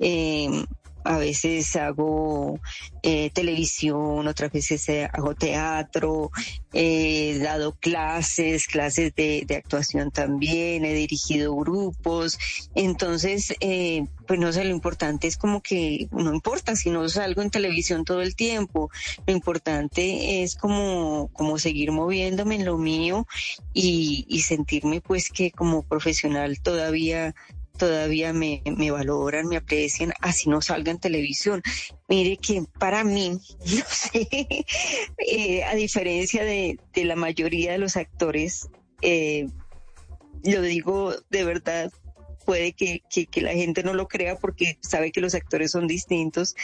Eh, a veces hago eh, televisión, otras veces eh, hago teatro, he dado clases, clases de, actuación también, he dirigido grupos. Entonces, pues no sé, lo importante es como que no importa si no salgo en televisión todo el tiempo, lo importante es como, como seguir moviéndome en lo mío y sentirme pues que como profesional todavía todavía me, me, valoran, me aprecian, así no salga en televisión. Mire que para mí, no sé, eh, a diferencia de, de, la mayoría de los actores, eh, lo digo de verdad, puede que, que, que la gente no lo crea porque sabe que los actores son distintos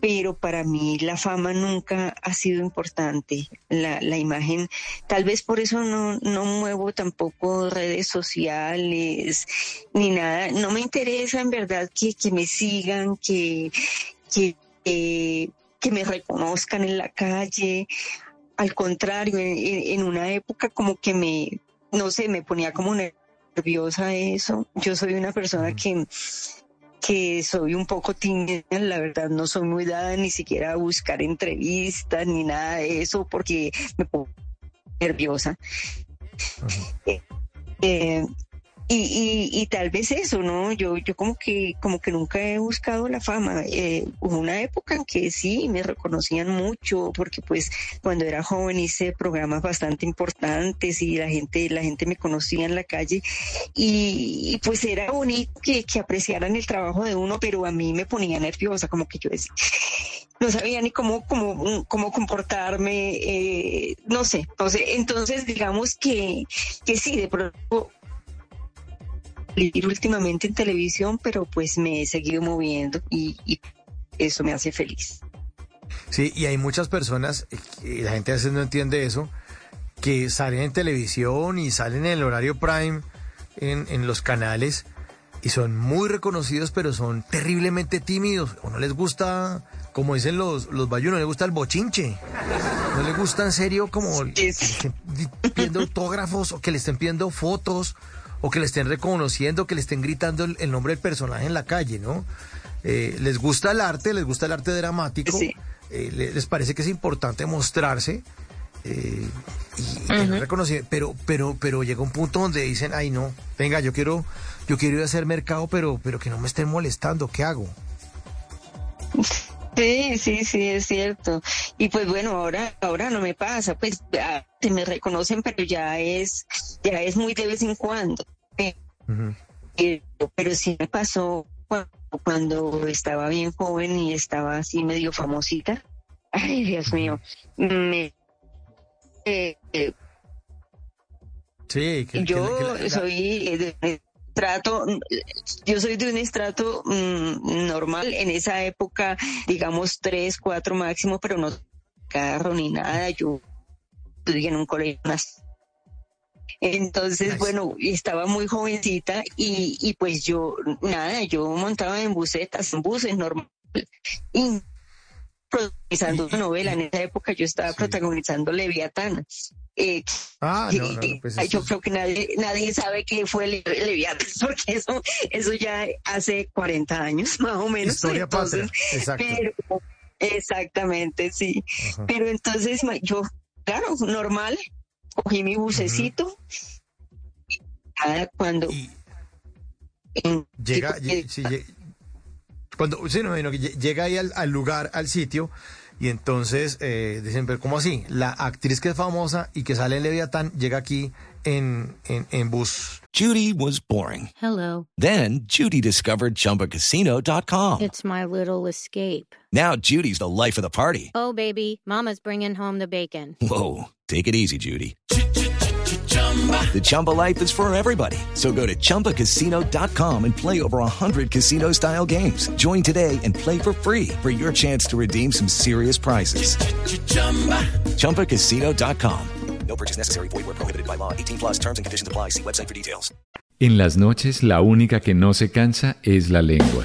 pero para mí la fama nunca ha sido importante, la, la imagen, tal vez por eso no, no muevo tampoco redes sociales ni nada, no me interesa en verdad que, que me sigan, que, que, eh, que me reconozcan en la calle, al contrario, en, en una época como que me, no sé, me ponía como nerviosa eso, yo soy una persona que que soy un poco tímida, la verdad no soy muy dada ni siquiera a buscar entrevistas ni nada de eso porque me pongo nerviosa. Eh, y, y, y, tal vez eso, ¿no? Yo, yo como que, como que nunca he buscado la fama. Eh, hubo una época en que sí me reconocían mucho, porque pues cuando era joven hice programas bastante importantes y la gente, la gente me conocía en la calle y, y pues era bonito que, que apreciaran el trabajo de uno, pero a mí me ponía nerviosa, como que yo decía, no sabía ni cómo, cómo, cómo comportarme, eh, no sé, sé. Entonces, digamos que, que sí, de pronto últimamente en televisión, pero pues me he seguido moviendo y, y, eso me hace feliz. Sí, y hay muchas personas, y la gente a veces no entiende eso, que salen en televisión y salen en el horario prime en, en los canales y son muy reconocidos, pero son terriblemente tímidos. O no les gusta, como dicen los, los bayunos, no les gusta el bochinche. No les gusta en serio como que estén pidiendo autógrafos o que le estén pidiendo fotos o que le estén reconociendo, que le estén gritando el, el nombre del personaje en la calle, ¿no? Eh, les gusta el arte, les gusta el arte dramático, Sí. eh, les, parece que es importante mostrarse eh, y, Ujú. reconocimiento, pero, pero, pero llega un punto donde dicen, ay no, venga, yo quiero, yo quiero ir a hacer mercado, pero, pero que no me estén molestando, ¿qué hago? Sí, sí, sí, es cierto. Y pues bueno, ahora, ahora no me pasa, pues ya se me reconocen, pero ya es, ya es muy de vez en cuando. Eh, eh, Pero sí me pasó cuando, cuando estaba bien joven y estaba así medio famosita. Ay, Dios mío. Me, eh, eh, Sí, que, yo que que soy eh, de estrato, yo soy de un estrato mm, normal en esa época, digamos tres, cuatro máximo, pero no carro ni nada. Yo estudié en un colegio nacional. Entonces, bueno, estaba muy jovencita y, y pues yo, nada, yo montaba en busetas, en buses normal. Y protagonizando una novela. En esa época yo estaba protagonizando Leviatán. Eh, Ah, no, no, no, pues yo creo que nadie, nadie sabe qué fue Le- Leviatán, porque eso, eso ya hace 40 años, más o menos. Historia Entonces, exacto. pero- exactamente, sí. Pero entonces yo, claro, normal, cogí mi bucecito. Cada cuando en- llega, cuando, sí, no, no, que lle- llega ahí al, al lugar, al sitio, y entonces eh, dicen, pero ¿cómo así? La actriz que es famosa y que sale en Leviatán llega aquí en, en, en bus. Judy was boring. Hello. Then Judy discovered ChumbaCasino.com. It's my little escape. Now Judy's the life of the party. Oh, baby, Mama's bringing home the bacon. Whoa, take it easy, Judy. The Chumba life is for everybody. So go to ChumbaCasino.com and play over 100 casino style games. Join today and play for free for your chance to redeem some serious prizes. ChumbaCasino.com. No purchase necessary. Void where prohibited by law. 18 plus terms and conditions apply. See website for details. En las noches, la única que no se cansa es la lengua.